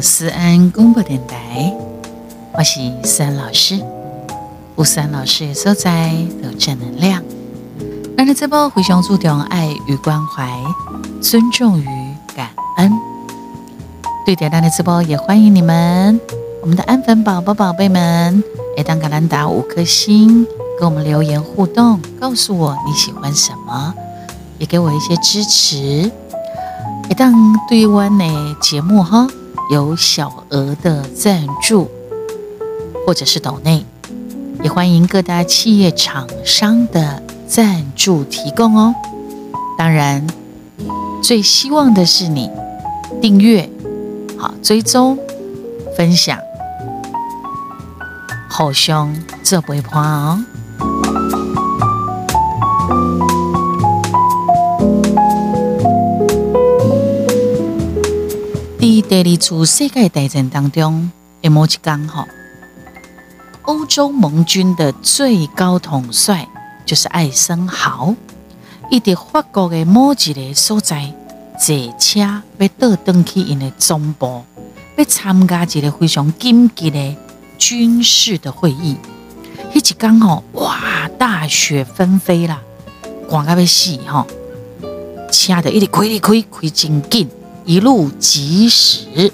思安广播电台，我是思安老师。吴思安老师也所在有正能量。那你这波非常注重爱与关怀、尊重与感恩。对点亮的直播也欢迎你们，我们的安粉宝宝宝贝们，也当格兰达五颗星，跟我们留言互动，告诉我你喜欢什么，也给我一些支持。一旦对湾的节目哈有小额的赞助，或者是岛内，也欢迎各大企业厂商的赞助提供哦。当然，最希望的是你订阅、好追踪、分享，好兄这不会破哦。第二次世界大战当中，有某一刚好，欧洲盟军的最高统帅就是艾森豪，伊伫法国的某一个所在坐车要倒登去因的总部，要参加一个非常紧急的军事的会议。迄一刚好，哇，大雪纷飞啦，赶到要死吼，车的一直开，一直开，开真紧。一路疾驶，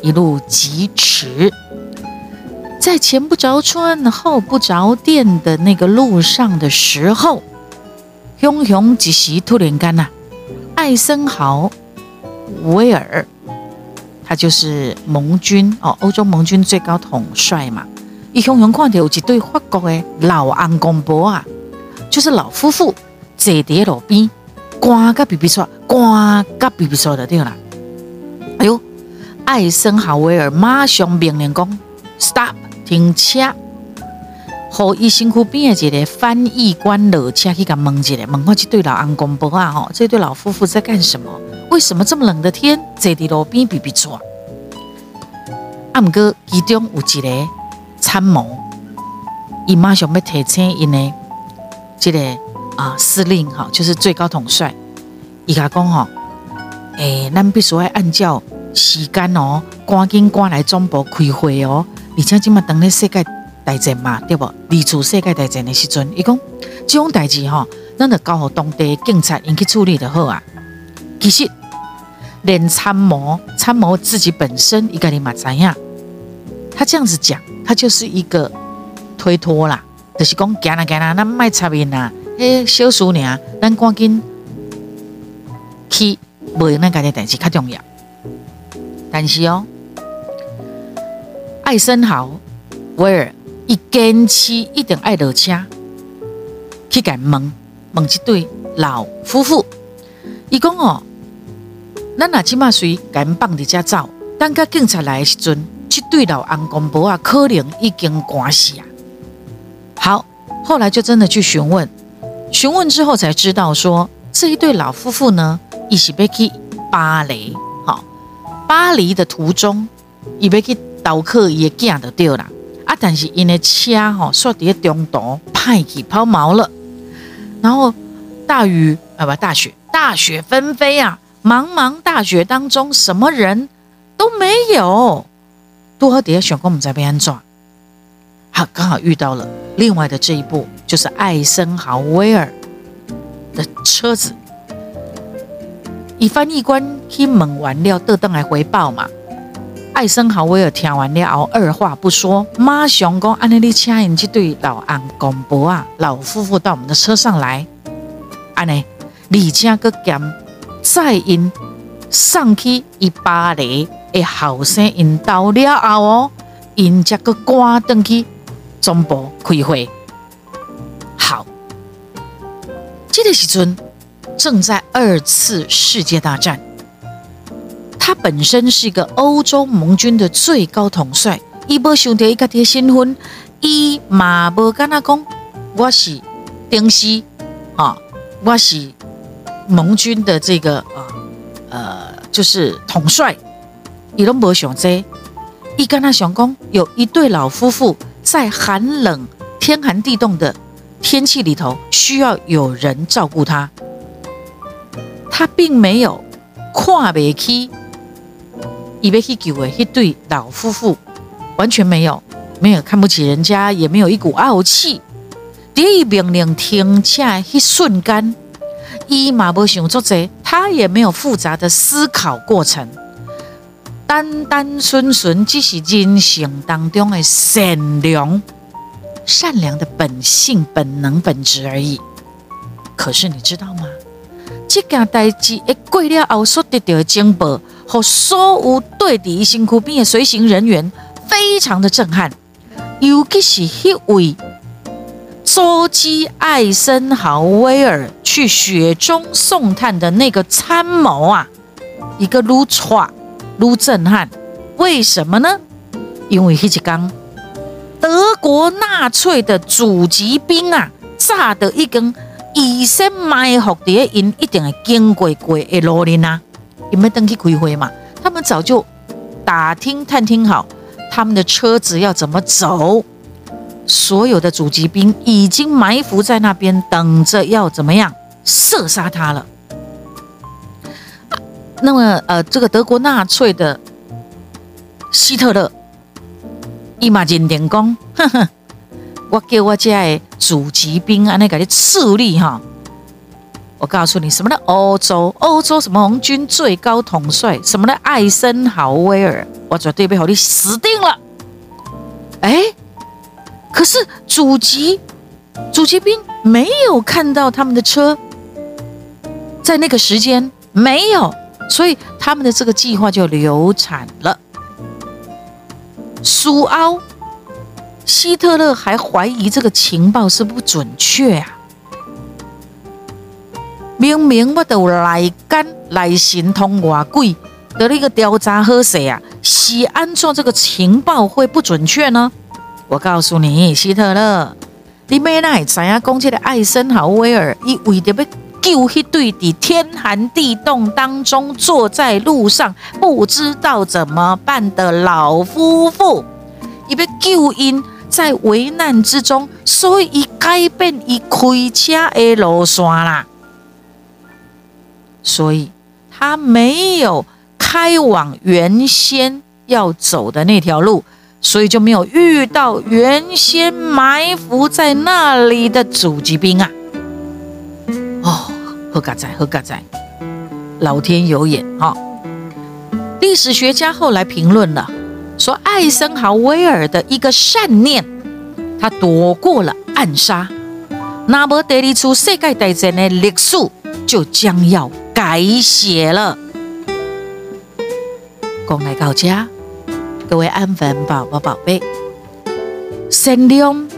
一路疾驰，在前不着村后不着店的那个路上的时候，熊熊几时突然间呐，艾森豪威尔，他就是盟军哦，欧洲盟军最高统帅嘛。一熊熊看到有一对法国的老安公婆啊，就是老夫妇坐在路边。刮个比比说，刮个比比说的对了。哎呦，艾森豪威尔马上命令讲，stop 停车，和伊身躯边的一个翻译官落车去甲问一下，问看这对老安公婆啊，吼，这对老夫妇在干什么？为什么这么冷的天，坐伫路边比比说？啊，毋过其中有一个参谋，伊马上要提醒因呢，这个。啊，司令哈，就是最高统帅，伊甲讲吼，诶，咱必须要按照时间哦，赶紧赶来总部开会哦。而且即嘛等咧世界大战嘛，对不？二次世界大战的时阵，伊讲这种代志吼，咱得交互当地警察因去处理就好啊。其实连参谋参谋自己本身伊个你嘛知影，他这样子讲，他就是一个推脱啦，就是讲行啦行啦，咱卖插面啦。诶，小事尔，咱赶紧去无用咱家己代志较重要。但是哦，艾森豪威尔伊坚持一定爱落车去甲问问这对老夫妇。伊讲哦，咱若即马随赶放伫遮走，等甲警察来时阵，这对老安公婆啊，可能已经关死啊。好，后来就真的去询问。询问之后才知道，说这一对老夫妇呢，伊是被去巴黎，好，巴黎的途中，伊被去刀客也见得掉了啊，但是因的车哈，说伫中途派去抛锚了，然后大雨啊不大雪，大雪纷飞啊，茫茫大雪当中，什么人都没有，多好底下选工我们在被安装。好，刚好遇到了另外的这一部，就是艾森豪威尔的车子。以翻译官去问完了，得登来回报嘛。艾森豪威尔听完了后，二话不说，马上讲：“安尼你请因这对老安公婆啊，老夫妇到我们的车上来。安尼，而且个兼载因上去伊巴黎的后生因到了后哦，因这个赶登去。”总部开会，好，这个时阵正在二次世界大战，他本身是一个欧洲盟军的最高统帅，伊无想到伊家己的身份，伊嘛无跟他讲，我是丁西啊，我是盟军的这个呃呃，就是统帅，伊拢无想这，伊跟他想讲，有一对老夫妇。在寒冷、天寒地冻的天气里头，需要有人照顾他。他并没有看不起以为去救的一对老夫妇，完全没有，没有看不起人家，也没有一股傲气。第一命令停下一瞬间，伊嘛无想做这，他也没有复杂的思考过程，单单纯纯只是人性当中的善良、善良的本性、本能、本质而已。可是你知道吗？这件代志一过了后所得到的情报，和所有对敌辛苦边的随行人员非常的震撼，尤其是那位。阻击艾森豪威尔去雪中送炭的那个参谋啊，一个撸喘撸震撼，为什么呢？因为那一天德国纳粹的阻击兵啊，炸的一根以身埋伏的因一定会经过过的路林啊，有没有登去开会嘛？他们早就打听探听好，他们的车子要怎么走。所有的阻击兵已经埋伏在那边，等着要怎么样射杀他了。那么，呃，这个德国纳粹的希特勒一马金点工，哼哼，我叫我家的阻击兵啊，那个的处理哈。我告诉你，什么的欧洲，欧洲什么红军最高统帅，什么的艾森豪威尔，我绝对被好你死定了。哎。可是主籍主籍兵没有看到他们的车，在那个时间没有，所以他们的这个计划就流产了。苏澳希特勒还怀疑这个情报是不准确啊！明明我都来干来行通外鬼的那个调查和谁啊？是安装这个情报会不准确呢？我告诉你，希特勒，你没奈知影讲这个艾森豪威尔，伊为着要救一对伫天寒地冻当中坐在路上不知道怎么办的老夫妇，伊要救因在危难之中，所以伊改变伊开车的路线啦。所以他没有开往原先要走的那条路。所以就没有遇到原先埋伏在那里的阻击兵啊！哦，何嘎仔，何嘎仔，老天有眼哈！历史学家后来评论了，说艾森豪威尔的一个善念，他躲过了暗杀，那么第二次世界大战的历史就将要改写了。讲来到家。各位安粉宝宝宝贝，善良、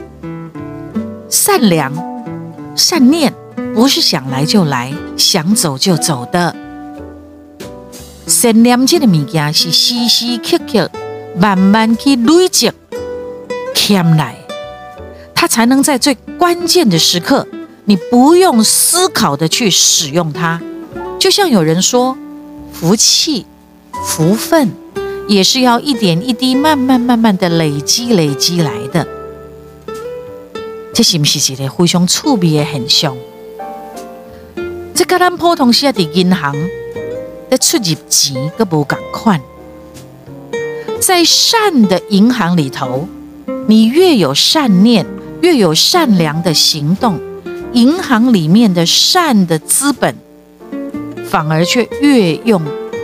善良、善念不是想来就来，想走就走的。善良这个物件是时时刻刻慢慢去累积、添来，它才能在最关键的时刻，你不用思考的去使用它。就像有人说，福气、福分。也是要一点一滴、慢慢慢慢的累积、累积来的。这是不是一个非常趣味的现象？这跟咱普通时的银行在出入钱都无共款。在善的银行里头，你越有善念，越有善良的行动，银行里面的善的资本反而却越用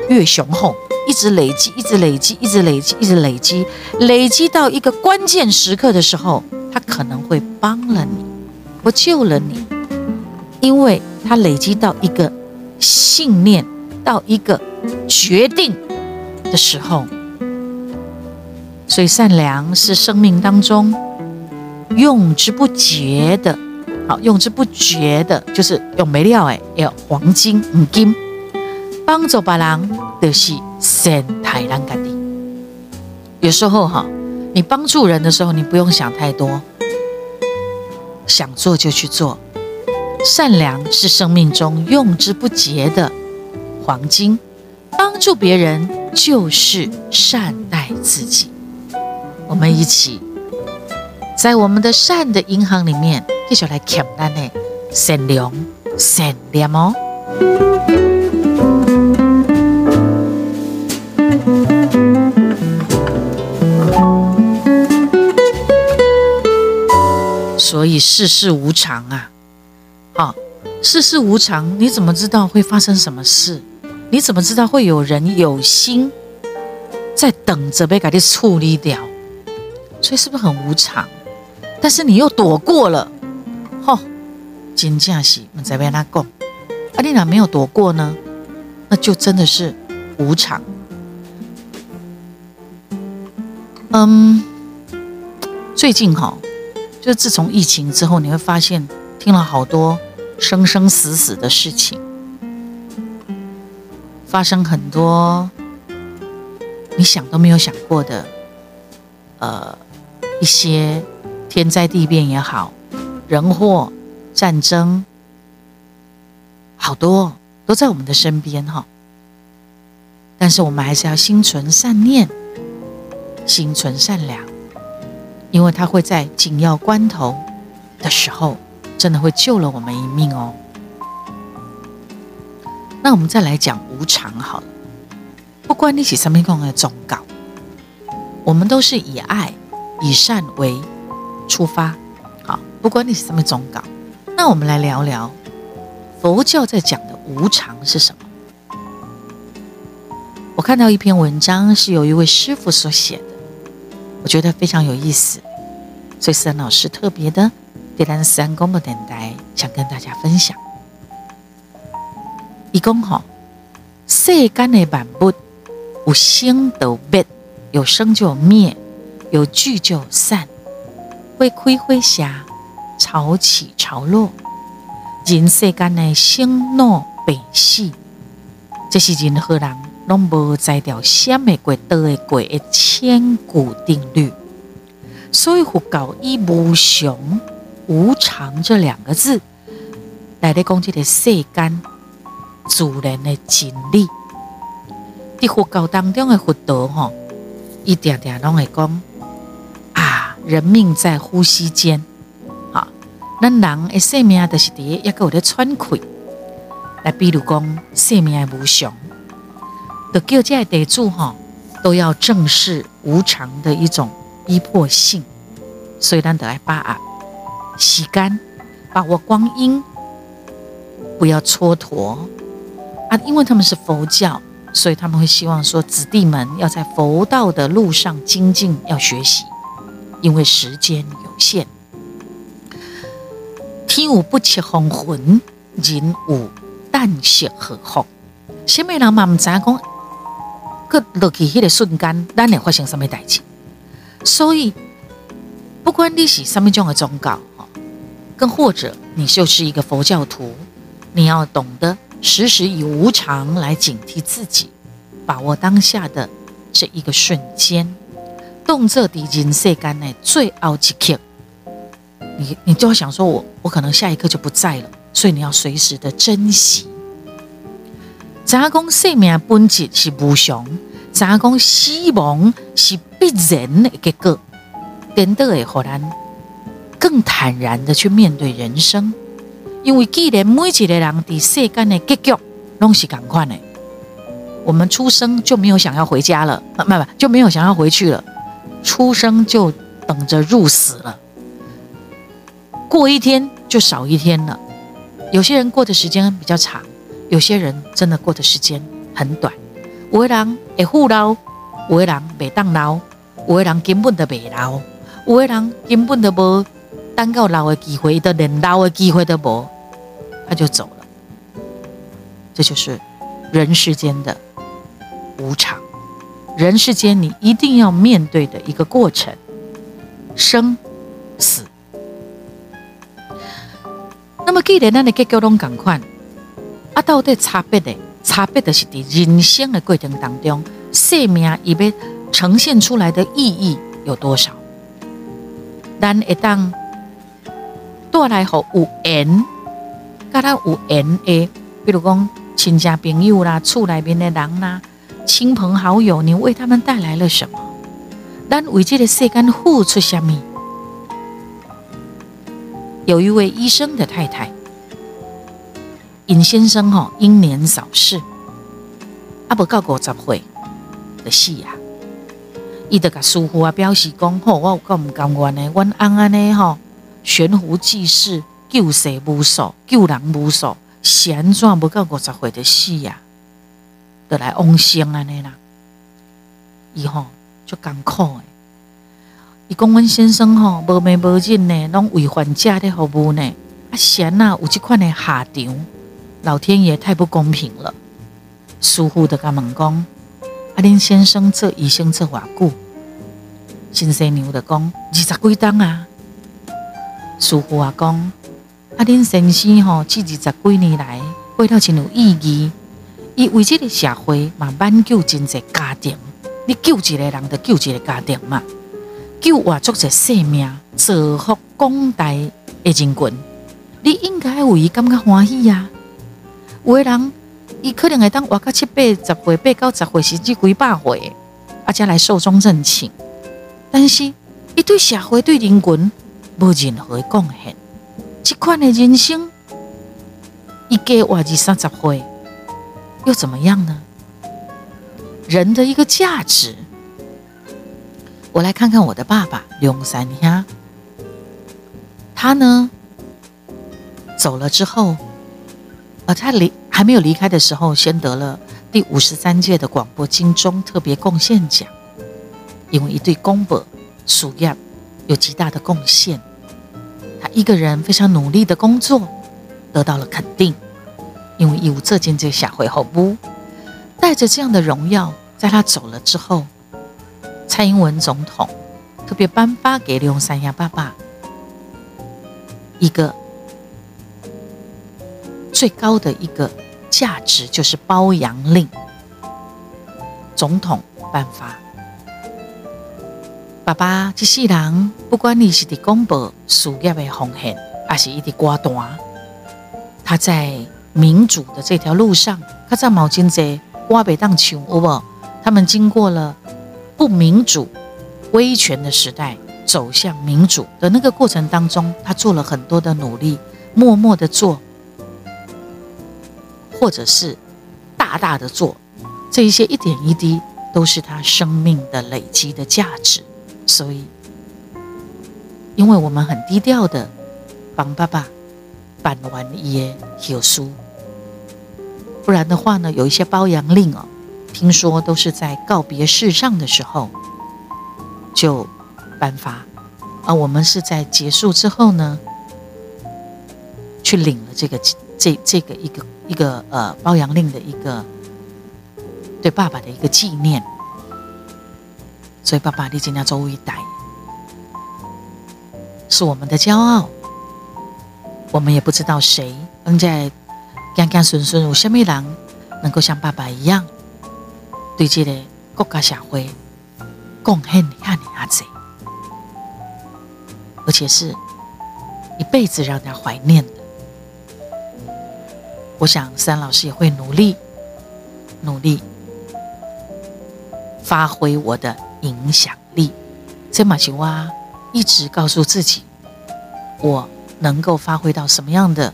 越雄厚。一直累积，一直累积，一直累积，一直累积，累积到一个关键时刻的时候，他可能会帮了你，或救了你，因为他累积到一个信念，到一个决定的时候。所以善良是生命当中用之不竭的，好用之不竭的，就是用没料哎，要黄金五金。帮助别人就是善太人家的。有时候哈，你帮助人的时候，你不用想太多，想做就去做。善良是生命中用之不竭的黄金，帮助别人就是善待自己。我们一起在我们的善的银行里面，继续来欠咱呢善良、善良哦。所以世事无常啊，好、世事无常，你怎么知道会发生什么事？你怎么知道会有人有心在等着被给你处理掉？所以是不是很无常？但是你又躲过了，吼，金价喜，我在边他讲，阿丽娜没有躲过呢，那就真的是无常。嗯，最近哈，就自从疫情之后，你会发现听了好多生生死死的事情，发生很多你想都没有想过的，呃，一些天灾地变也好，人祸、战争，好多都在我们的身边哈。但是我们还是要心存善念。心存善良，因为他会在紧要关头的时候，真的会救了我们一命哦。那我们再来讲无常好了，不管你是什么样的忠告，我们都是以爱、以善为出发。好，不管你是什么宗教，那我们来聊聊佛教在讲的无常是什么。我看到一篇文章，是有一位师傅所写的。我觉得非常有意思，所以森老师特别的对咱三公的电台想跟大家分享。一共哈，世间的万物有生就灭，有生就有灭，有聚就有散，会开会下，潮起潮落。人世间的生老病死，这是任何人。拢无在条什么过倒的过的千古定律，所以佛教以无常、无常这两个字来咧讲这个世间自然的真理。伫佛教当中的佛道吼，一点点拢会讲，人命在呼吸间。哈，咱人的生命就是伫一个有咧喘气。来，比如讲生命的无常。的各界得住哈，都要正视无常的一种逼迫性，所以咱得来把啊洗干，把握光阴，不要蹉跎啊！因为他们是佛教，所以他们会希望说子弟们要在佛道的路上精进，要学习，因为时间有限。天无不测风云，人无旦夕祸福。什么人嘛唔知讲？落去迄个瞬间，咱会发生什么代志？所以，不管你是什么种的忠告，哈，更或者你就是一个佛教徒，你要懂得时时以无常来警惕自己，把握当下的这一个瞬间，动作的人世间内最后一刻，你你就要想说，我我可能下一刻就不在了，所以你要随时的珍惜。咱讲生命本质是无常，咱讲死亡是必然的结果，真的会让咱更坦然的去面对人生。因为既然每一个人伫世间的结局拢是共款的，我们出生就没有想要回家了，不不就没有想要回去了，出生就等着入死了，过一天就少一天了。有些人过的时间比较长。有些人真的过的时间很短，有的人会富老，有的人未当老，有的人根本都未老，有的人根本都无等到老的机会，都连老的机会都无，他就走了。这就是人世间的无常，人世间你一定要面对的一个过程，生死。那么既然咱的结构拢共款。啊，到底差别的差别的是伫人生的过程当中，生命伊要呈现出来的意义有多少？咱一当带来好有缘，甲他有缘的，比如讲亲戚朋友啦、厝内面的人啦、亲朋好友，你为他们带来了什么？咱为这个世间付出什么？有一位医生的太太。尹先生吼英年早逝，啊，无到五十岁的死啊！伊就甲师傅啊表示讲：吼，我有够毋甘愿的，阮安安尼吼，悬壶济世、救世无数、救人无数，是安怎无到五十岁就死呀？来往生安尼啦！伊吼足艰苦诶。伊讲阮先生吼无眠无忍呢，拢为患者咧服务呢。啊，贤啊，有即款诶下场，老天爷太不公平了。师傅就甲问讲：啊，恁先生做医生做偌久？新生娘就讲二十几档啊。师傅啊讲：啊，恁先生吼这二十几年来过了真有意义。伊为即个社会嘛挽救真侪家庭。你救一个人，就救一个家庭嘛。救活足者生命，造福广大的人群，你应该为伊感觉欢喜呀。有的人，伊可能会当活到七八十岁、八九十岁，甚至几百岁，啊，才来寿终正寝。但是，伊对社会、对人群无任何贡献，这款的人生，一加活二三十岁，又怎么样呢？人的一个价值。我来看看我的爸爸刘三兄，他呢走了之后，呃，他离还没有离开的时候，先得了第五十三届的广播金钟特别贡献奖，因为一对公伯属业有极大的贡献，他一个人非常努力的工作得到了肯定，因为义务这件这下回后不带着这样的荣耀，在他走了之后。蔡英文总统特别颁发给刘三亚爸爸一个最高的一个价值，就是包养令。总统颁发，爸爸这世人，不管你是伫公布事业的奉献，还是一直寡断，他在民主的这条路上，他在毛巾在挖北荡穷，有无？他们经过了。不民主、威权的时代走向民主的那个过程当中，他做了很多的努力，默默的做，或者是大大的做，这一些一点一滴都是他生命的累积的价值。所以，因为我们很低调的帮爸爸办完一些手书，不然的话呢，有一些包养令哦。听说都是在告别世上的时候就颁发，而我们是在结束之后呢，去领了这个这这个一个一个呃包养令的一个对爸爸的一个纪念。所以爸爸，你今天周一代是我们的骄傲，我们也不知道谁能在干干顺顺有什么人能够像爸爸一样。对这个国家社会贡献看你阿姐，而且是一辈子让他怀念的。我想三老师也会努力努力发挥我的影响力。这马青蛙一直告诉自己，我能够发挥到什么样的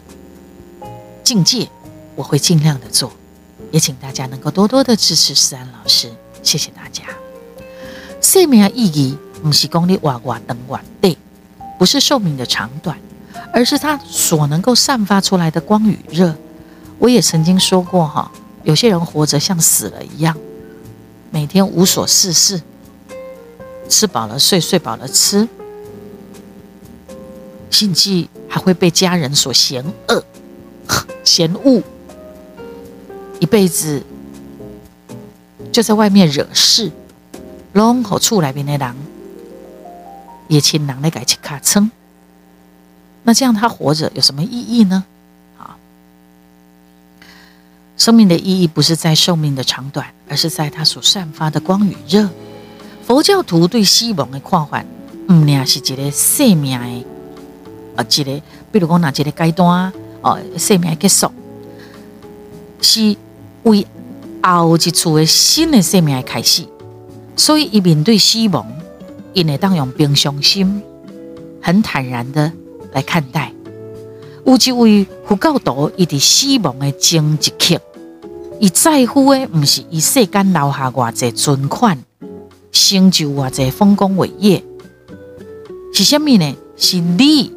境界，我会尽量的做。也请大家能够多多的支持思安老师，谢谢大家。生命的意义不是功力哇哇等哇对，不是寿命的长短，而是它所能够散发出来的光与热。我也曾经说过哈，有些人活着像死了一样，每天无所事事，吃饱了睡，睡饱了吃，甚至还会被家人所嫌恶、嫌恶。一辈子就在外面惹事，拢好厝来边的人，也请人来改去卡称。那这样他活着有什么意义呢？啊，生命的意义不是在寿命的长短，而是在它所散发的光与热。佛教徒对死亡的看法，唔呢是一个生命的，啊，一个，比如讲哪一个阶段，哦，生命结束是。为后一处的新的生命开始，所以一面对死亡，因会当用平常心、很坦然的来看待。有一位佛教徒，伊伫死亡的前一刻，伊在乎的毋是伊世间留下偌济存款、成就偌济丰功伟业，是虾米呢？是你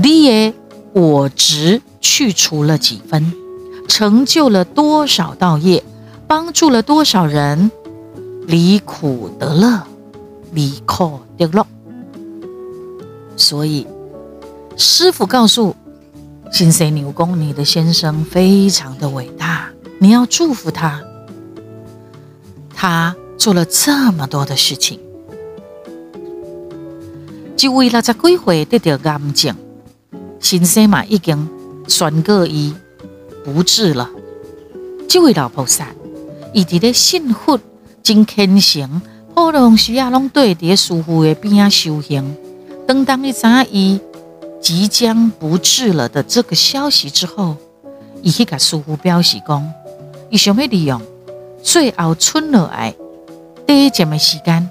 你的我执去除了几分，成就了多少道业，帮助了多少人离苦得乐，离苦得乐。所以，师傅告诉新生牛公，你的先生非常的伟大，你要祝福他。他做了这么多的事情，就为了在几岁得到癌症，先生嘛已经宣告伊不治了。这位老菩萨，伊伫咧信佛、真虔诚，普通时啊拢对伫师傅的边啊修行。等当伊知影伊即将不治了的这个消息之后，伊去甲师傅表示讲，伊想要利用最后剩落来短暂的时间，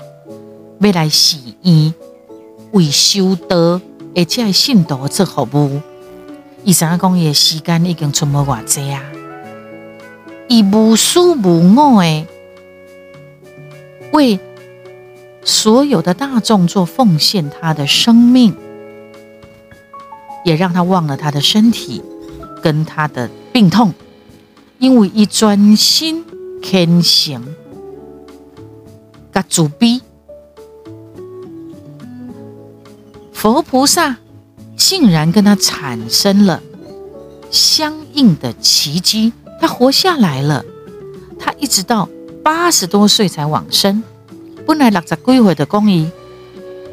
要来寺院为修道而且信徒做服务。伊知影讲伊的时间已经剩无偌济啊，伊无私无我诶为。所有的大众做奉献，他的生命也让他忘了他的身体跟他的病痛，因为一专心虔诚、甲主逼，佛菩萨竟然跟他产生了相应的奇迹，他活下来了，他一直到八十多岁才往生。本来六十几岁的公仪，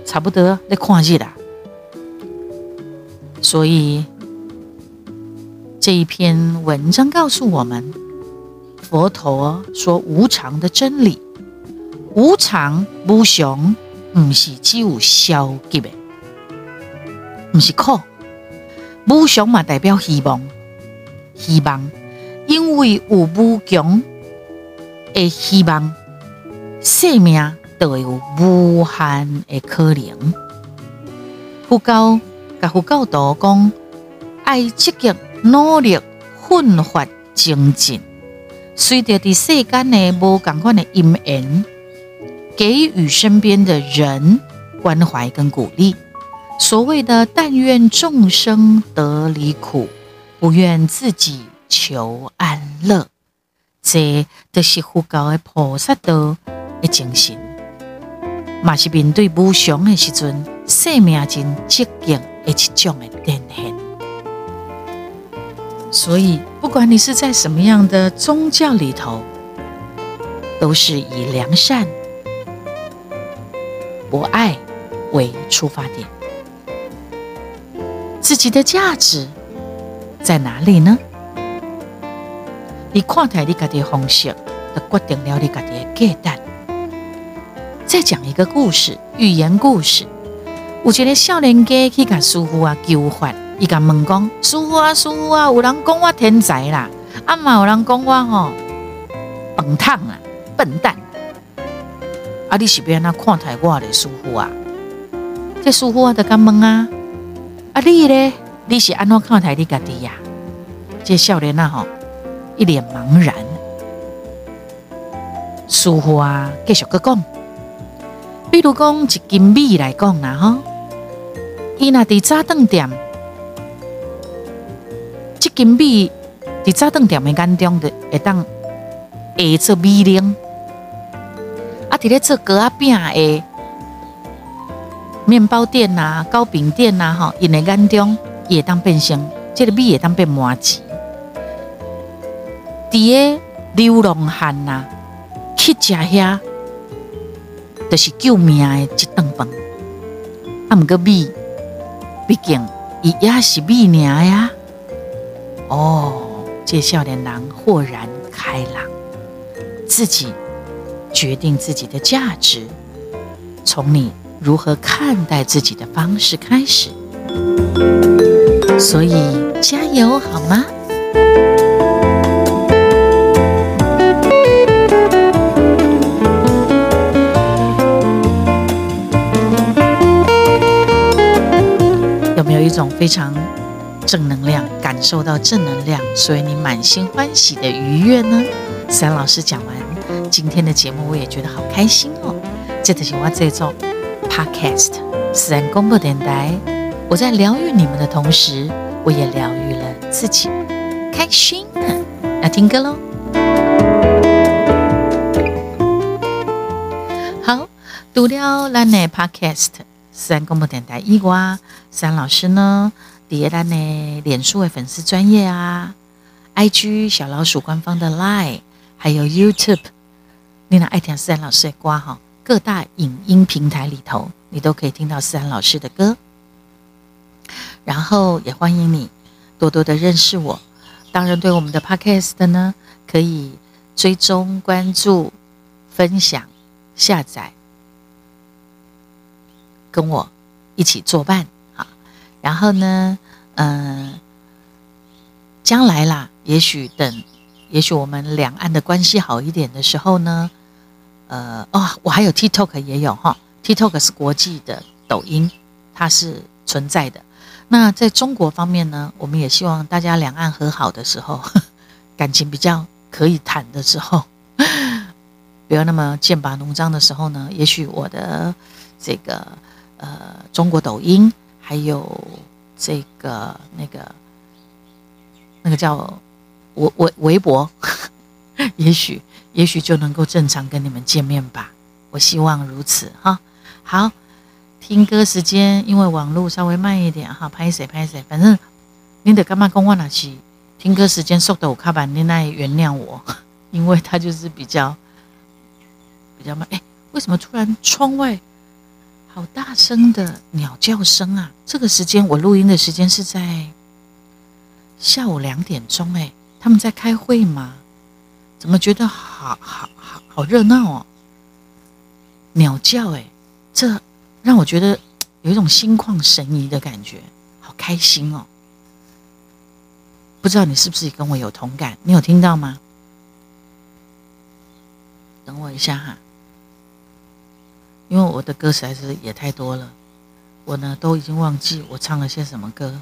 差不多在看日啦。所以这一篇文章告诉我们，佛陀说无常的真理，无常无常，不是只有消极的，不是苦。无常嘛代表希望，希望，因为有无穷的希望，生命。都有无限的可能。佛教甲佛教徒讲，爱积极努力奋发精进，随着伫世间的无共款的因缘，给予身边的人关怀跟鼓励。所谓的但愿众生得离苦，不愿自己求安乐，这都是佛教的菩萨道的精神。嘛是面对无常的时阵，生命真积极的一种的展现。所以，不管你是在什么样的宗教里头，都是以良善、博爱为出发点。自己的价值在哪里呢？你看待你家己的方式，就决定了你家己的价值。再讲一个故事，寓言故事。有一个少年家去甲师傅啊求法，伊甲问讲：师傅啊，师傅啊，有人讲我天才啦，啊嘛有人讲我吼笨蛋啊，笨蛋。啊，你是变那看待我的师傅啊？这师傅啊，就甲问啊，你咧，你是安怎看待你家己呀？这少年啊吼，一脸茫然。师傅啊，继续个讲。比如讲一斤米来讲啦，吼，伊那伫早顿店，一斤米伫早顿店的眼中的会当下做米零，啊，伫咧做糕仔饼的面包店呐、糕饼店呐，吼，因的眼中也当变成这个米也当变麻糬，伫个流浪汉呐去食遐。就是救命的一顿饭，啊，毋过米，毕竟伊也是米尔呀。哦，这少年人豁然开朗，自己决定自己的价值，从你如何看待自己的方式开始。所以加油好吗？有没有一种非常正能量，感受到正能量，所以你满心欢喜的愉悦呢。三老师讲完今天的节目，我也觉得好开心哦。这就是我这种 podcast 自然广播电台我在疗愈你们的同时，我也疗愈了自己，开心。要听歌喽。好，读了咱的 Podcast，自然公播电台以外，三老师呢，第二咱的脸书的粉丝专业啊，IG 小老鼠官方的 Line，还有 YouTube，你那爱听三老师的歌哈，各大影音平台里头，你都可以听到三老师的歌。然后也欢迎你多多的认识我。当然，对我们的 Podcast 呢，可以追踪、关注、分享、下载，跟我一起作伴啊。然后呢，嗯，将来啦，也许等，也许我们两岸的关系好一点的时候呢，呃，哦，我还有 TikTok 也有哈，TikTok 是国际的抖音，它是存在的。那在中国方面呢，我们也希望大家两岸和好的时候，感情比较可以谈的时候，不要那么剑拔弩张的时候呢，也许我的这个呃中国抖音，还有这个那个那个叫微微微博，也许也许就能够正常跟你们见面吧。我希望如此哈。好。听歌时间，因为网络稍微慢一点哈，拍谁拍谁，反正你得干嘛跟我拿起听歌时间速度卡板，你那原谅我，因为它就是比较比较慢。哎，为什么突然窗外好大声的鸟叫声啊？这个时间我录音的时间是在下午两点钟，哎，他们在开会吗？怎么觉得好好好好好热闹哦？鸟叫，哎，这。让我觉得有一种心旷神怡的感觉，好开心哦！不知道你是不是跟我有同感？你有听到吗？等我一下哈，因为我的歌实在是也太多了，我呢都已经忘记我唱了些什么歌。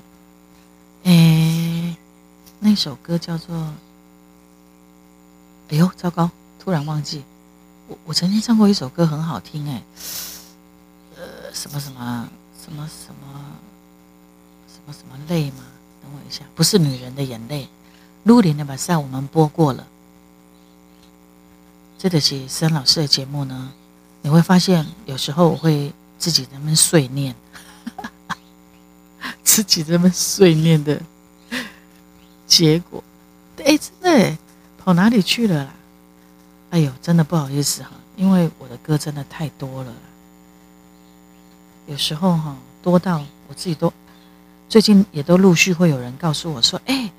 哎，那首歌叫做……哎呦，糟糕！突然忘记，我我曾经唱过一首歌，很好听哎。呃什么什么什么什么什么什么泪吗？等我一下，不是女人的眼泪。露莲的把赛我们播过了。这的是森老师的节目呢，你会发现有时候我会自己那么碎念，自己这么碎念的结果，哎，真的跑哪里去了啦？哎呦，真的不好意思哈，因为我的歌真的太多了。有时候哈多到我自己都，最近也都陆续会有人告诉我说：“哎，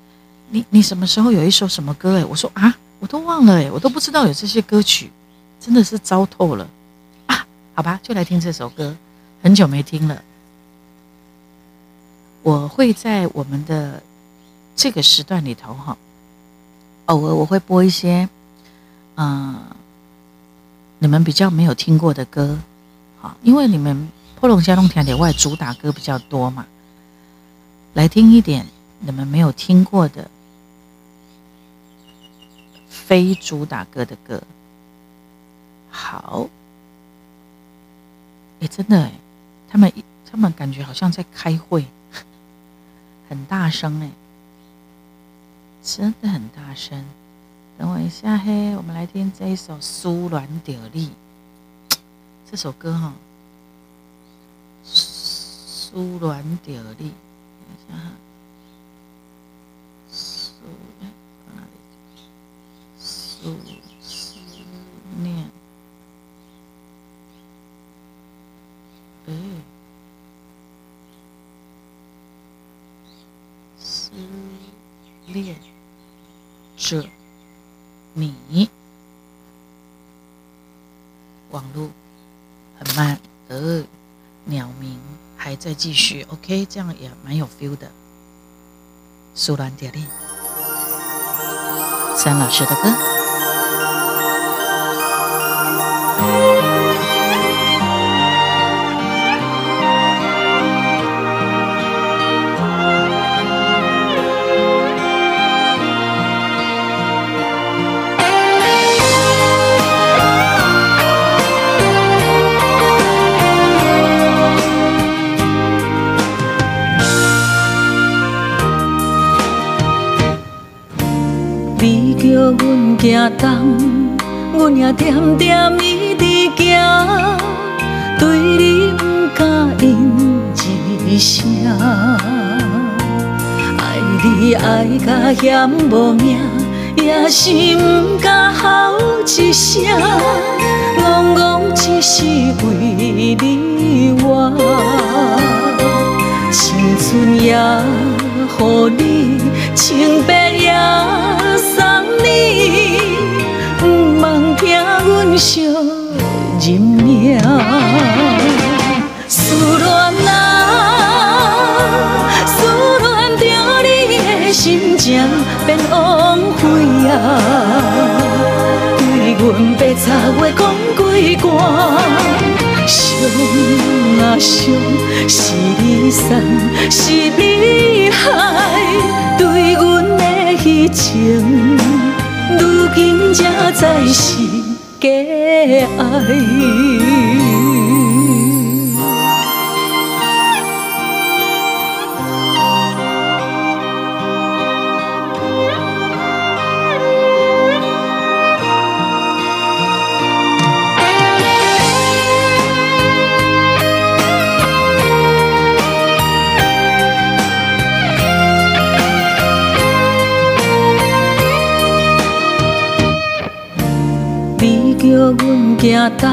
你你什么时候有一首什么歌？”哎，我说啊，我都忘了哎，我都不知道有这些歌曲，真的是糟透了啊！好吧，就来听这首歌，很久没听了。我会在我们的这个时段里头哈，偶尔我会播一些嗯你们比较没有听过的歌，好，因为你们。破龙加龙甜点外主打歌比较多嘛，来听一点你们没有听过的非主打歌的歌。好，哎，真的哎，他们他们感觉好像在开会，很大声哎，真的很大声。等我一下嘿，我们来听这一首《苏软屌力》这首歌哈。苏软掉力，等一下哈。苏哪里？苏思念。哎，思念着你。网络很慢，呃，鸟鸣。还在继续，OK，这样也蛮有 feel 的。苏兰蝶丽，三老师的歌。阮行东，阮也点点伊伫行，对你不敢应一声。爱你爱甲嫌无命，也是不敢吼一声。戆戆只是为你活，青春也予你，清白惜人命。思恋啊，思恋着你的心情变枉费啊！阮白插话讲几关，伤啊伤，是你送，是你害，对阮的迄情，如今才知是假叫阮行动，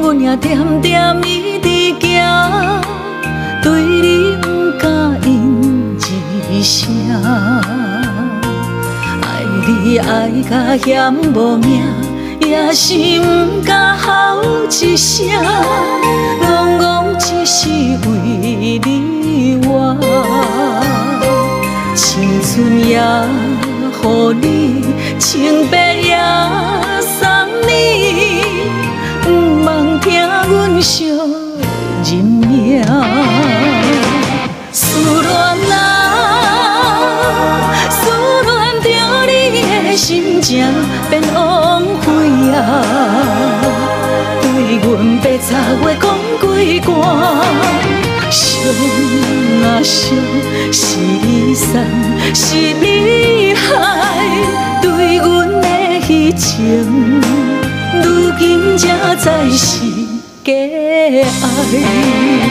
阮也点点伊伫行，对你不敢应一声。爱你爱甲嫌无命，也是不敢吼一声。戆戆只是为你活，青春也予你，清白也。阮惜人命，思恋啊，思恋着你的心情变枉费啊！对阮白插话讲几关，伤啊伤，是你送，是你害，对阮的虚情，如今才知是。假爱，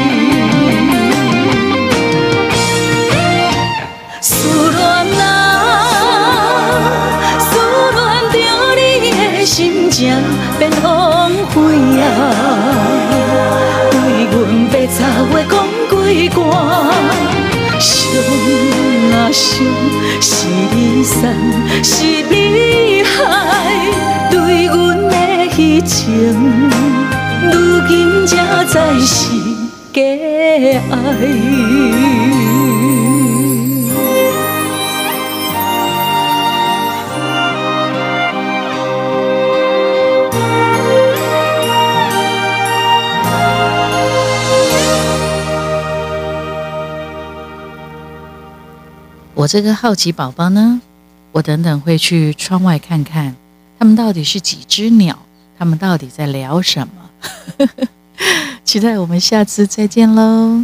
是你送，是你害，对阮的虚情。如今才知是假爱。我这个好奇宝宝呢，我等等会去窗外看看，他们到底是几只鸟，他们到底在聊什么。期待我们下次再见喽。